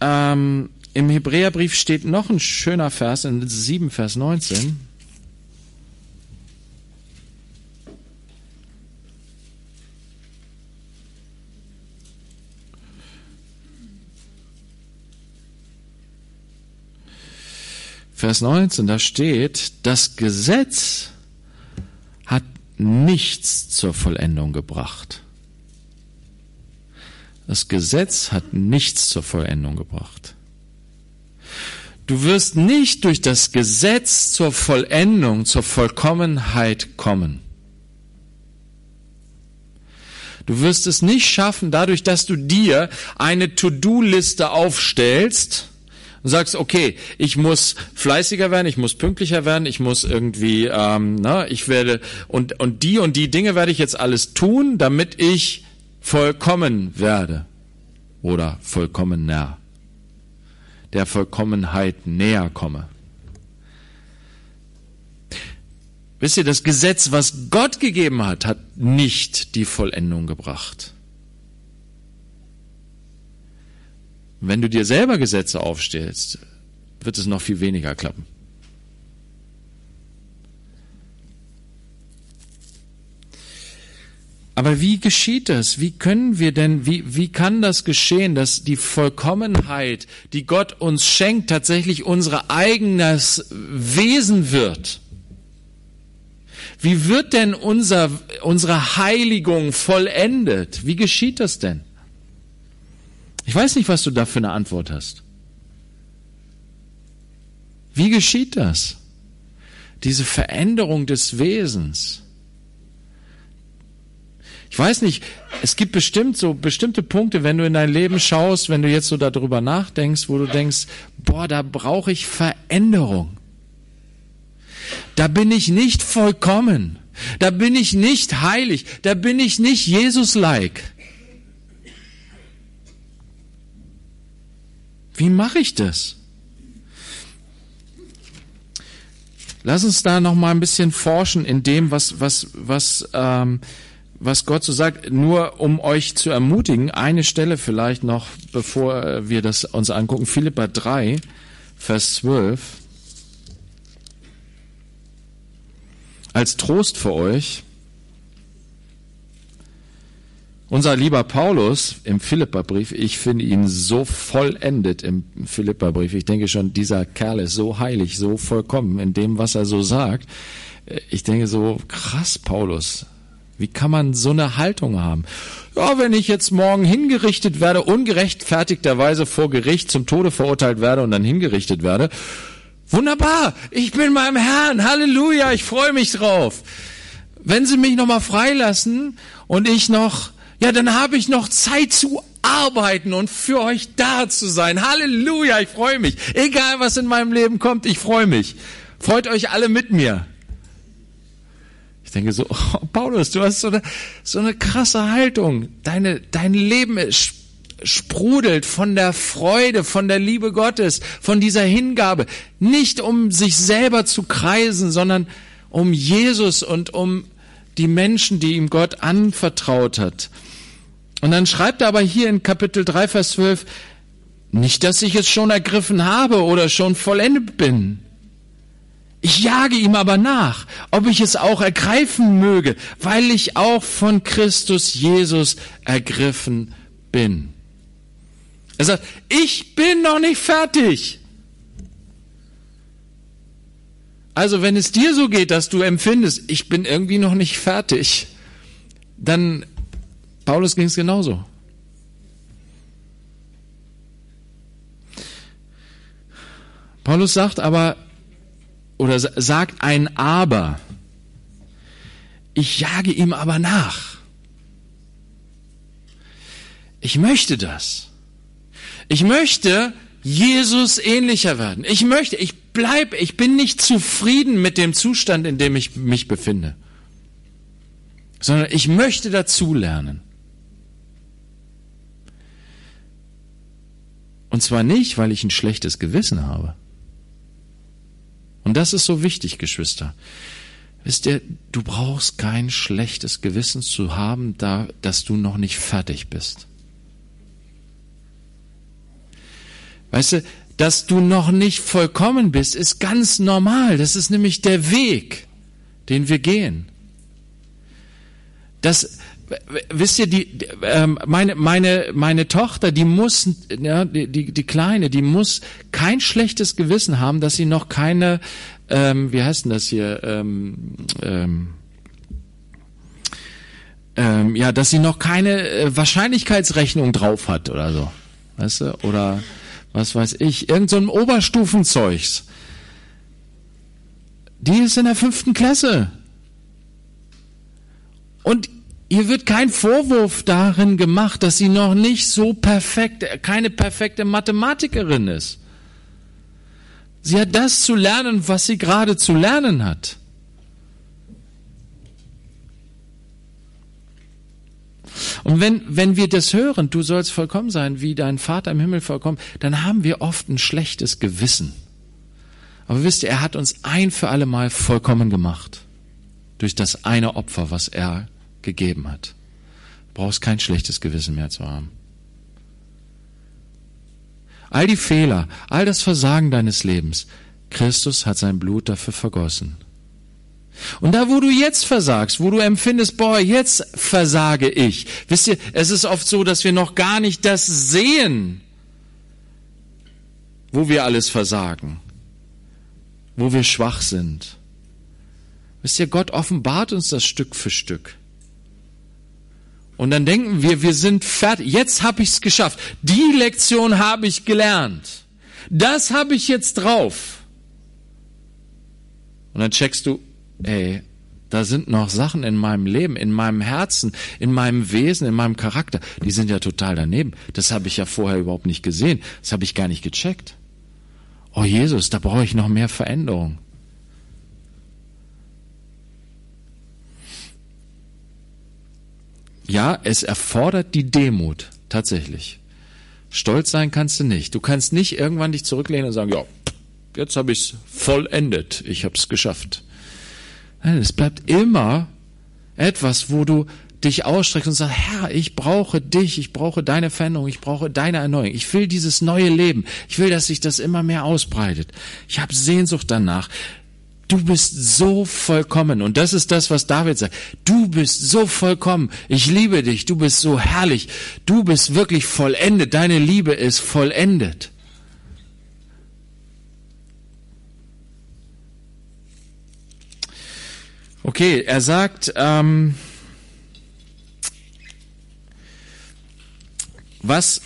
ähm, im Hebräerbrief steht noch ein schöner Vers in 7, Vers 19. Vers 19, da steht, das Gesetz hat nichts zur Vollendung gebracht. Das Gesetz hat nichts zur Vollendung gebracht. Du wirst nicht durch das Gesetz zur Vollendung, zur Vollkommenheit kommen. Du wirst es nicht schaffen, dadurch, dass du dir eine To-Do-Liste aufstellst, und sagst, okay, ich muss fleißiger werden, ich muss pünktlicher werden, ich muss irgendwie, ähm, na, ich werde und und die und die Dinge werde ich jetzt alles tun, damit ich vollkommen werde oder vollkommener, der Vollkommenheit näher komme. Wisst ihr, das Gesetz, was Gott gegeben hat, hat nicht die Vollendung gebracht. Wenn du dir selber Gesetze aufstellst, wird es noch viel weniger klappen. Aber wie geschieht das? Wie können wir denn, wie, wie kann das geschehen, dass die Vollkommenheit, die Gott uns schenkt, tatsächlich unser eigenes Wesen wird? Wie wird denn unser, unsere Heiligung vollendet? Wie geschieht das denn? Ich weiß nicht, was du da für eine Antwort hast. Wie geschieht das? Diese Veränderung des Wesens. Ich weiß nicht, es gibt bestimmt so bestimmte Punkte, wenn du in dein Leben schaust, wenn du jetzt so darüber nachdenkst, wo du denkst, boah, da brauche ich Veränderung. Da bin ich nicht vollkommen. Da bin ich nicht heilig. Da bin ich nicht Jesus-like. Wie mache ich das? Lass uns da noch mal ein bisschen forschen in dem, was was was ähm, was Gott so sagt. Nur um euch zu ermutigen, eine Stelle vielleicht noch, bevor wir das uns angucken. Philippa 3, Vers 12. Als Trost für euch. Unser lieber Paulus im Philipperbrief, ich finde ihn so vollendet im Philipperbrief. Ich denke schon, dieser Kerl ist so heilig, so vollkommen in dem, was er so sagt. Ich denke so, krass, Paulus. Wie kann man so eine Haltung haben? Ja, wenn ich jetzt morgen hingerichtet werde, ungerechtfertigterweise vor Gericht zum Tode verurteilt werde und dann hingerichtet werde, wunderbar, ich bin meinem Herrn, Halleluja, ich freue mich drauf. Wenn Sie mich nochmal freilassen und ich noch ja, dann habe ich noch Zeit zu arbeiten und für euch da zu sein. Halleluja, ich freue mich. Egal was in meinem Leben kommt, ich freue mich. Freut euch alle mit mir. Ich denke so, oh, Paulus, du hast so eine, so eine krasse Haltung. Deine, dein Leben ist sprudelt von der Freude, von der Liebe Gottes, von dieser Hingabe. Nicht um sich selber zu kreisen, sondern um Jesus und um die Menschen, die ihm Gott anvertraut hat. Und dann schreibt er aber hier in Kapitel 3, Vers 12, nicht, dass ich es schon ergriffen habe oder schon vollendet bin. Ich jage ihm aber nach, ob ich es auch ergreifen möge, weil ich auch von Christus Jesus ergriffen bin. Er sagt, ich bin noch nicht fertig. Also wenn es dir so geht, dass du empfindest, ich bin irgendwie noch nicht fertig, dann Paulus ging es genauso. Paulus sagt aber, oder sagt ein Aber. Ich jage ihm aber nach. Ich möchte das. Ich möchte Jesus ähnlicher werden. Ich möchte, ich bleib, ich bin nicht zufrieden mit dem Zustand, in dem ich mich befinde, sondern ich möchte dazulernen. Und zwar nicht, weil ich ein schlechtes Gewissen habe. Und das ist so wichtig, Geschwister. Wisst ihr, du brauchst kein schlechtes Gewissen zu haben, da, dass du noch nicht fertig bist. Weißt du, dass du noch nicht vollkommen bist, ist ganz normal. Das ist nämlich der Weg, den wir gehen. Das, wisst ihr, die, ähm, meine, meine, meine Tochter, die muss, ja, die, die Kleine, die muss kein schlechtes Gewissen haben, dass sie noch keine, ähm, wie heißt denn das hier, ähm, ähm, ähm, ja, dass sie noch keine äh, Wahrscheinlichkeitsrechnung drauf hat oder so. Weißt du? Oder was weiß ich, irgend so Oberstufenzeugs. Die ist in der fünften Klasse. Und Ihr wird kein Vorwurf darin gemacht, dass sie noch nicht so perfekt, keine perfekte Mathematikerin ist. Sie hat das zu lernen, was sie gerade zu lernen hat. Und wenn, wenn wir das hören, du sollst vollkommen sein, wie dein Vater im Himmel vollkommen, dann haben wir oft ein schlechtes Gewissen. Aber wisst ihr, er hat uns ein für alle Mal vollkommen gemacht. Durch das eine Opfer, was er gegeben hat. Du brauchst kein schlechtes Gewissen mehr zu haben. All die Fehler, all das Versagen deines Lebens, Christus hat sein Blut dafür vergossen. Und da, wo du jetzt versagst, wo du empfindest, boah, jetzt versage ich. Wisst ihr, es ist oft so, dass wir noch gar nicht das sehen, wo wir alles versagen, wo wir schwach sind. Wisst ihr, Gott offenbart uns das Stück für Stück. Und dann denken wir, wir sind fertig. Jetzt habe ich es geschafft. Die Lektion habe ich gelernt. Das habe ich jetzt drauf. Und dann checkst du, ey, da sind noch Sachen in meinem Leben, in meinem Herzen, in meinem Wesen, in meinem Charakter, die sind ja total daneben. Das habe ich ja vorher überhaupt nicht gesehen. Das habe ich gar nicht gecheckt. Oh Jesus, da brauche ich noch mehr Veränderung. Ja, es erfordert die Demut, tatsächlich. Stolz sein kannst du nicht. Du kannst nicht irgendwann dich zurücklehnen und sagen, ja, jetzt habe ich es vollendet, ich habe es geschafft. Nein, es bleibt immer etwas, wo du dich ausstreckst und sagst, Herr, ich brauche dich, ich brauche deine Veränderung, ich brauche deine Erneuerung, ich will dieses neue Leben, ich will, dass sich das immer mehr ausbreitet. Ich habe Sehnsucht danach. Du bist so vollkommen. Und das ist das, was David sagt. Du bist so vollkommen. Ich liebe dich. Du bist so herrlich. Du bist wirklich vollendet. Deine Liebe ist vollendet. Okay, er sagt, ähm, was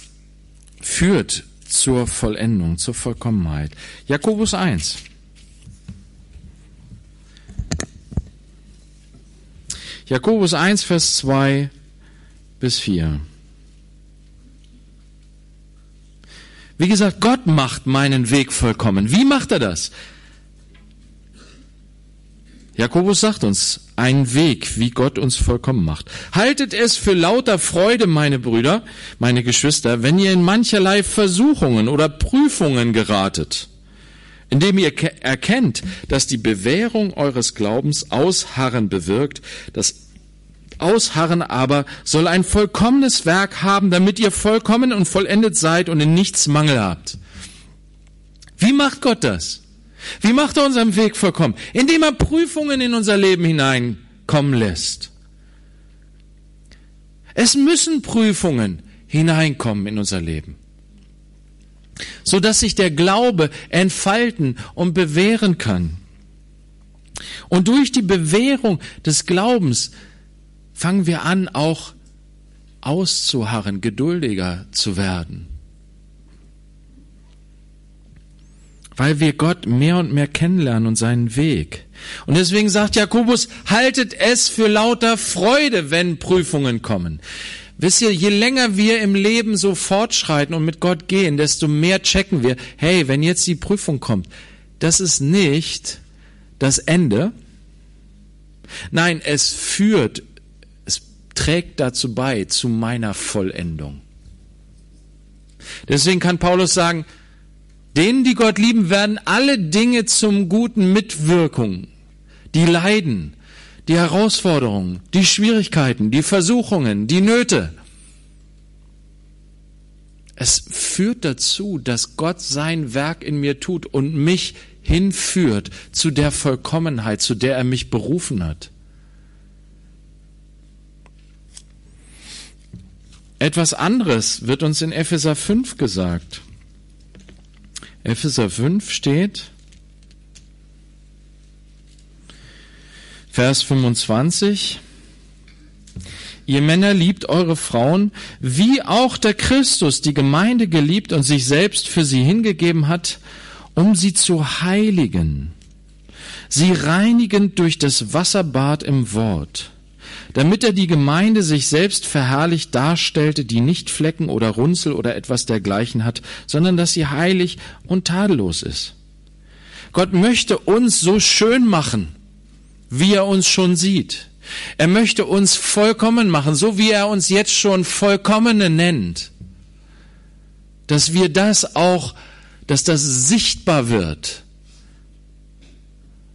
führt zur Vollendung, zur Vollkommenheit? Jakobus 1. Jakobus 1, Vers 2 bis 4. Wie gesagt, Gott macht meinen Weg vollkommen. Wie macht er das? Jakobus sagt uns, ein Weg, wie Gott uns vollkommen macht. Haltet es für lauter Freude, meine Brüder, meine Geschwister, wenn ihr in mancherlei Versuchungen oder Prüfungen geratet indem ihr erkennt, dass die Bewährung eures Glaubens Ausharren bewirkt, das Ausharren aber soll ein vollkommenes Werk haben, damit ihr vollkommen und vollendet seid und in nichts Mangel habt. Wie macht Gott das? Wie macht er unseren Weg vollkommen? Indem er Prüfungen in unser Leben hineinkommen lässt. Es müssen Prüfungen hineinkommen in unser Leben so dass sich der Glaube entfalten und bewähren kann. Und durch die Bewährung des Glaubens fangen wir an, auch auszuharren, geduldiger zu werden. Weil wir Gott mehr und mehr kennenlernen und seinen Weg. Und deswegen sagt Jakobus, haltet es für lauter Freude, wenn Prüfungen kommen. Wisst ihr, je länger wir im Leben so fortschreiten und mit Gott gehen, desto mehr checken wir, hey, wenn jetzt die Prüfung kommt, das ist nicht das Ende. Nein, es führt, es trägt dazu bei, zu meiner Vollendung. Deswegen kann Paulus sagen, denen, die Gott lieben, werden alle Dinge zum Guten Mitwirkung. Die Leiden, die Herausforderungen, die Schwierigkeiten, die Versuchungen, die Nöte. Es führt dazu, dass Gott sein Werk in mir tut und mich hinführt zu der Vollkommenheit, zu der er mich berufen hat. Etwas anderes wird uns in Epheser 5 gesagt. Epheser 5 steht, Vers 25, Ihr Männer liebt eure Frauen, wie auch der Christus die Gemeinde geliebt und sich selbst für sie hingegeben hat, um sie zu heiligen, sie reinigend durch das Wasserbad im Wort, damit er die Gemeinde sich selbst verherrlicht darstellte, die nicht Flecken oder Runzel oder etwas dergleichen hat, sondern dass sie heilig und tadellos ist. Gott möchte uns so schön machen, wie er uns schon sieht. Er möchte uns vollkommen machen, so wie er uns jetzt schon Vollkommene nennt. Dass wir das auch, dass das sichtbar wird.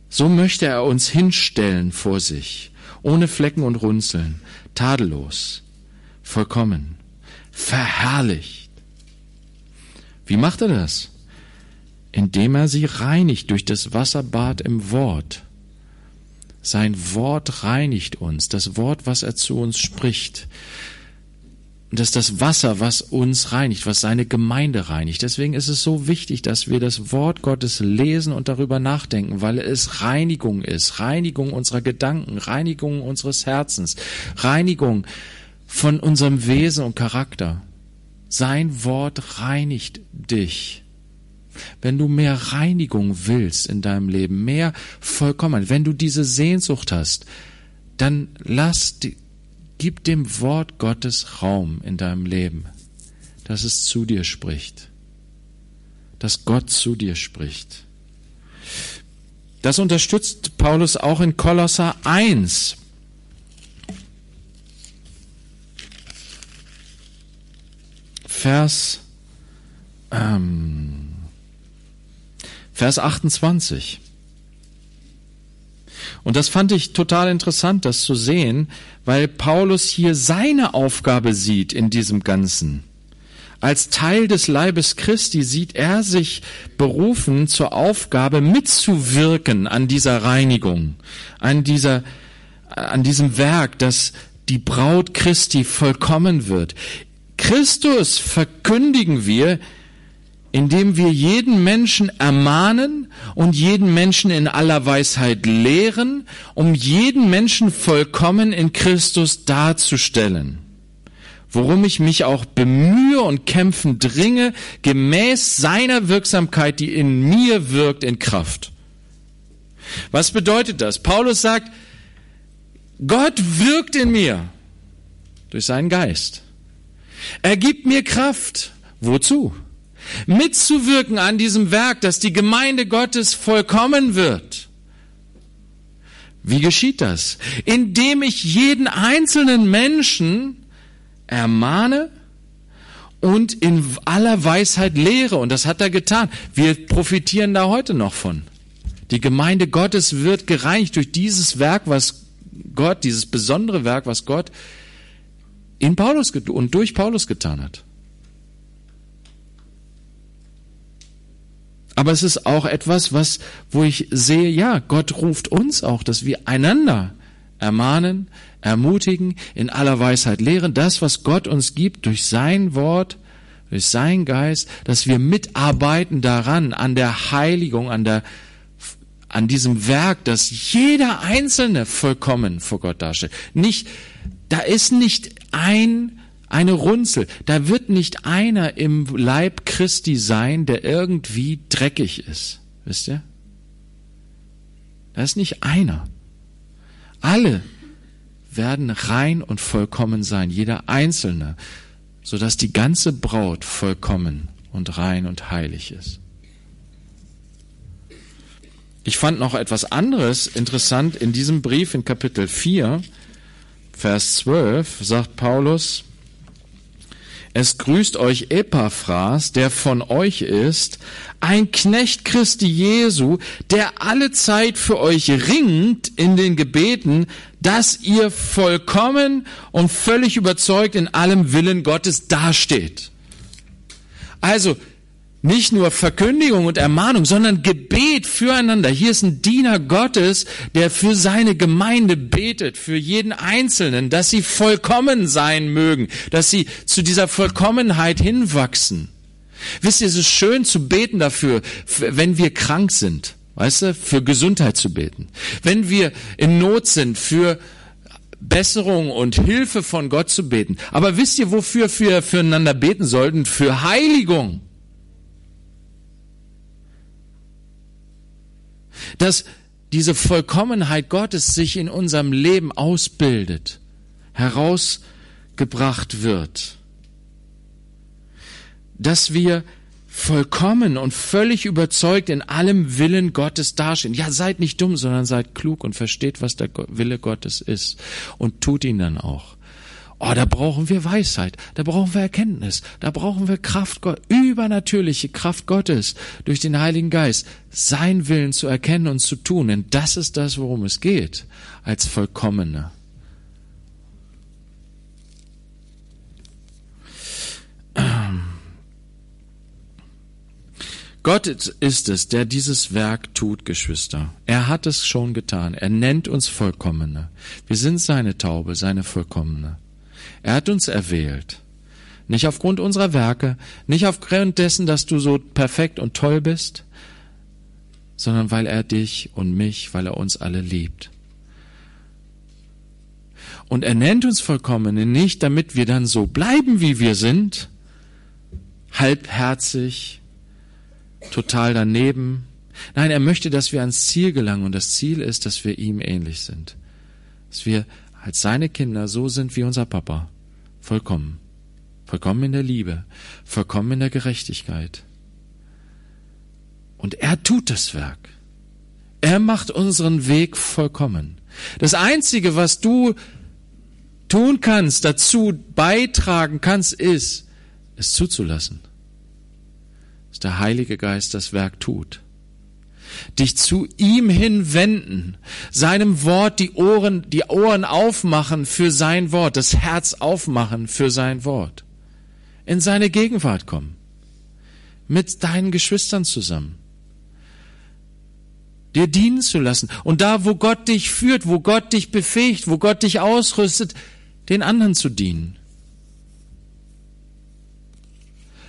So möchte er uns hinstellen vor sich, ohne Flecken und Runzeln, tadellos, vollkommen, verherrlicht. Wie macht er das? Indem er sie reinigt durch das Wasserbad im Wort sein Wort reinigt uns, das Wort, was er zu uns spricht. Und das ist das Wasser, was uns reinigt, was seine Gemeinde reinigt. Deswegen ist es so wichtig, dass wir das Wort Gottes lesen und darüber nachdenken, weil es Reinigung ist. Reinigung unserer Gedanken, Reinigung unseres Herzens, Reinigung von unserem Wesen und Charakter. Sein Wort reinigt dich. Wenn du mehr Reinigung willst in deinem Leben, mehr vollkommen, wenn du diese Sehnsucht hast, dann lass, gib dem Wort Gottes Raum in deinem Leben, dass es zu dir spricht, dass Gott zu dir spricht. Das unterstützt Paulus auch in Kolosser 1. Vers ähm, Vers 28. Und das fand ich total interessant, das zu sehen, weil Paulus hier seine Aufgabe sieht in diesem Ganzen. Als Teil des Leibes Christi sieht er sich berufen zur Aufgabe mitzuwirken an dieser Reinigung, an dieser, an diesem Werk, dass die Braut Christi vollkommen wird. Christus verkündigen wir, indem wir jeden Menschen ermahnen und jeden Menschen in aller Weisheit lehren, um jeden Menschen vollkommen in Christus darzustellen. Worum ich mich auch bemühe und kämpfen dringe, gemäß seiner Wirksamkeit, die in mir wirkt, in Kraft. Was bedeutet das? Paulus sagt, Gott wirkt in mir durch seinen Geist. Er gibt mir Kraft. Wozu? Mitzuwirken an diesem Werk, dass die Gemeinde Gottes vollkommen wird. Wie geschieht das? Indem ich jeden einzelnen Menschen ermahne und in aller Weisheit lehre. Und das hat er getan. Wir profitieren da heute noch von. Die Gemeinde Gottes wird gereinigt durch dieses Werk, was Gott, dieses besondere Werk, was Gott in Paulus und durch Paulus getan hat. Aber es ist auch etwas, was, wo ich sehe, ja, Gott ruft uns auch, dass wir einander ermahnen, ermutigen, in aller Weisheit lehren, das, was Gott uns gibt durch sein Wort, durch sein Geist, dass wir mitarbeiten daran, an der Heiligung, an der, an diesem Werk, dass jeder Einzelne vollkommen vor Gott darstellt. Nicht, da ist nicht ein eine Runzel. Da wird nicht einer im Leib Christi sein, der irgendwie dreckig ist. Wisst ihr? Da ist nicht einer. Alle werden rein und vollkommen sein, jeder Einzelne, sodass die ganze Braut vollkommen und rein und heilig ist. Ich fand noch etwas anderes interessant in diesem Brief in Kapitel 4, Vers 12, sagt Paulus, es grüßt euch Epaphras, der von euch ist, ein Knecht Christi Jesu, der alle Zeit für euch ringt in den Gebeten, dass ihr vollkommen und völlig überzeugt in allem Willen Gottes dasteht. Also, nicht nur Verkündigung und Ermahnung, sondern Gebet füreinander. Hier ist ein Diener Gottes, der für seine Gemeinde betet, für jeden Einzelnen, dass sie vollkommen sein mögen, dass sie zu dieser Vollkommenheit hinwachsen. Wisst ihr, es ist schön zu beten dafür, wenn wir krank sind, weißt du, für Gesundheit zu beten. Wenn wir in Not sind, für Besserung und Hilfe von Gott zu beten. Aber wisst ihr, wofür wir füreinander beten sollten? Für Heiligung. Dass diese Vollkommenheit Gottes sich in unserem Leben ausbildet, herausgebracht wird, dass wir vollkommen und völlig überzeugt in allem Willen Gottes dastehen. Ja, seid nicht dumm, sondern seid klug und versteht, was der Wille Gottes ist und tut ihn dann auch. Oh, da brauchen wir Weisheit, da brauchen wir Erkenntnis, da brauchen wir Kraft, übernatürliche Kraft Gottes durch den Heiligen Geist, sein Willen zu erkennen und zu tun. Denn das ist das, worum es geht, als Vollkommene. Gott ist es, der dieses Werk tut, Geschwister. Er hat es schon getan. Er nennt uns Vollkommene. Wir sind seine Taube, seine Vollkommene. Er hat uns erwählt. Nicht aufgrund unserer Werke, nicht aufgrund dessen, dass du so perfekt und toll bist, sondern weil er dich und mich, weil er uns alle liebt. Und er nennt uns Vollkommene nicht, damit wir dann so bleiben, wie wir sind, halbherzig, total daneben. Nein, er möchte, dass wir ans Ziel gelangen und das Ziel ist, dass wir ihm ähnlich sind. Dass wir als seine Kinder so sind wie unser Papa. Vollkommen. Vollkommen in der Liebe. Vollkommen in der Gerechtigkeit. Und er tut das Werk. Er macht unseren Weg vollkommen. Das Einzige, was du tun kannst, dazu beitragen kannst, ist, es zuzulassen. Dass der Heilige Geist das Werk tut dich zu ihm hinwenden, seinem Wort die Ohren, die Ohren aufmachen für sein Wort, das Herz aufmachen für sein Wort, in seine Gegenwart kommen, mit deinen Geschwistern zusammen, dir dienen zu lassen und da, wo Gott dich führt, wo Gott dich befähigt, wo Gott dich ausrüstet, den anderen zu dienen.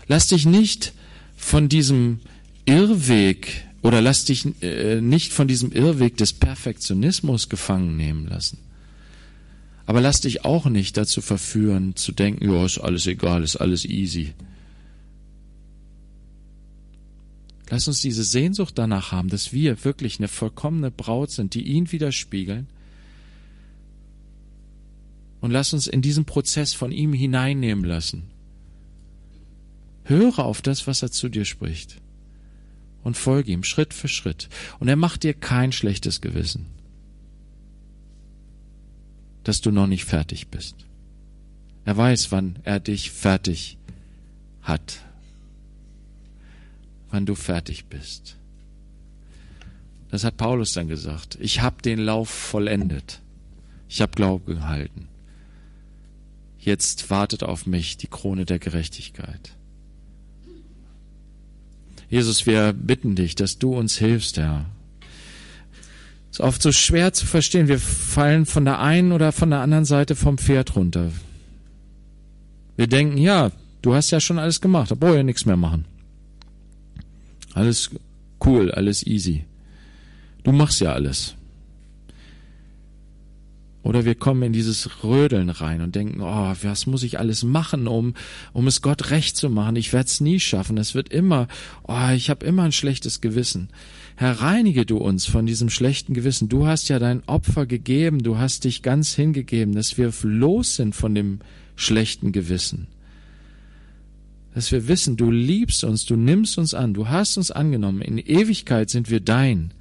Lass dich nicht von diesem Irrweg oder lass dich äh, nicht von diesem Irrweg des Perfektionismus gefangen nehmen lassen. Aber lass dich auch nicht dazu verführen, zu denken, ja, ist alles egal, ist alles easy. Lass uns diese Sehnsucht danach haben, dass wir wirklich eine vollkommene Braut sind, die ihn widerspiegeln. Und lass uns in diesen Prozess von ihm hineinnehmen lassen. Höre auf das, was er zu dir spricht und folge ihm Schritt für Schritt. Und er macht dir kein schlechtes Gewissen, dass du noch nicht fertig bist. Er weiß, wann er dich fertig hat, wann du fertig bist. Das hat Paulus dann gesagt. Ich habe den Lauf vollendet. Ich habe Glauben gehalten. Jetzt wartet auf mich die Krone der Gerechtigkeit. Jesus, wir bitten dich, dass du uns hilfst, Herr. Es ist oft so schwer zu verstehen. Wir fallen von der einen oder von der anderen Seite vom Pferd runter. Wir denken, ja, du hast ja schon alles gemacht, da brauche ich ja nichts mehr machen. Alles cool, alles easy. Du machst ja alles. Oder wir kommen in dieses Rödeln rein und denken, oh, was muss ich alles machen, um, um es Gott recht zu machen? Ich werde es nie schaffen. Es wird immer, oh, ich habe immer ein schlechtes Gewissen. Herr, reinige du uns von diesem schlechten Gewissen. Du hast ja dein Opfer gegeben, du hast dich ganz hingegeben, dass wir los sind von dem schlechten Gewissen. Dass wir wissen, du liebst uns, du nimmst uns an, du hast uns angenommen, in Ewigkeit sind wir dein.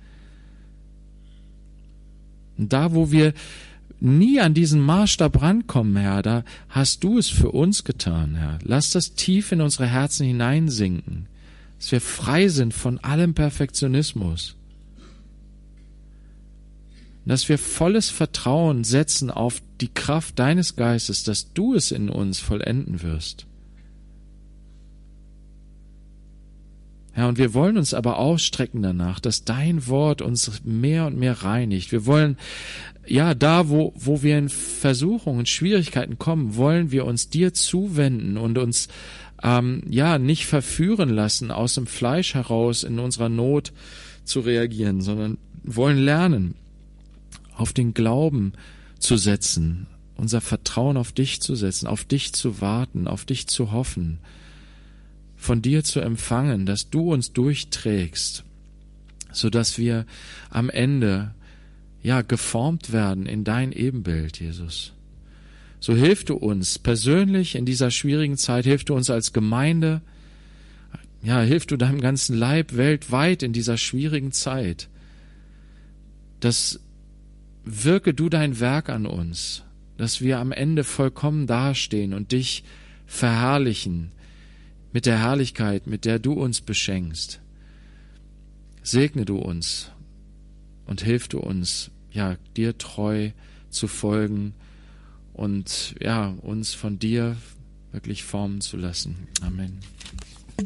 Und da, wo wir nie an diesen Maßstab rankommen, Herr, da hast du es für uns getan, Herr. Lass das tief in unsere Herzen hineinsinken, dass wir frei sind von allem Perfektionismus. Dass wir volles Vertrauen setzen auf die Kraft deines Geistes, dass du es in uns vollenden wirst. Herr, und wir wollen uns aber ausstrecken danach, dass dein Wort uns mehr und mehr reinigt. Wir wollen, ja, da, wo, wo wir in Versuchungen, Schwierigkeiten kommen, wollen wir uns dir zuwenden und uns, ähm, ja, nicht verführen lassen, aus dem Fleisch heraus in unserer Not zu reagieren, sondern wollen lernen, auf den Glauben zu setzen, unser Vertrauen auf dich zu setzen, auf dich zu warten, auf dich zu hoffen von dir zu empfangen, dass du uns durchträgst, so dass wir am Ende ja geformt werden in dein Ebenbild, Jesus. So hilf du uns persönlich in dieser schwierigen Zeit, hilf du uns als Gemeinde, ja, hilf du deinem ganzen Leib weltweit in dieser schwierigen Zeit. Das wirke du dein Werk an uns, dass wir am Ende vollkommen dastehen und dich verherrlichen, mit der Herrlichkeit, mit der du uns beschenkst. Segne du uns und hilf du uns, ja, dir treu zu folgen und ja, uns von dir wirklich formen zu lassen. Amen.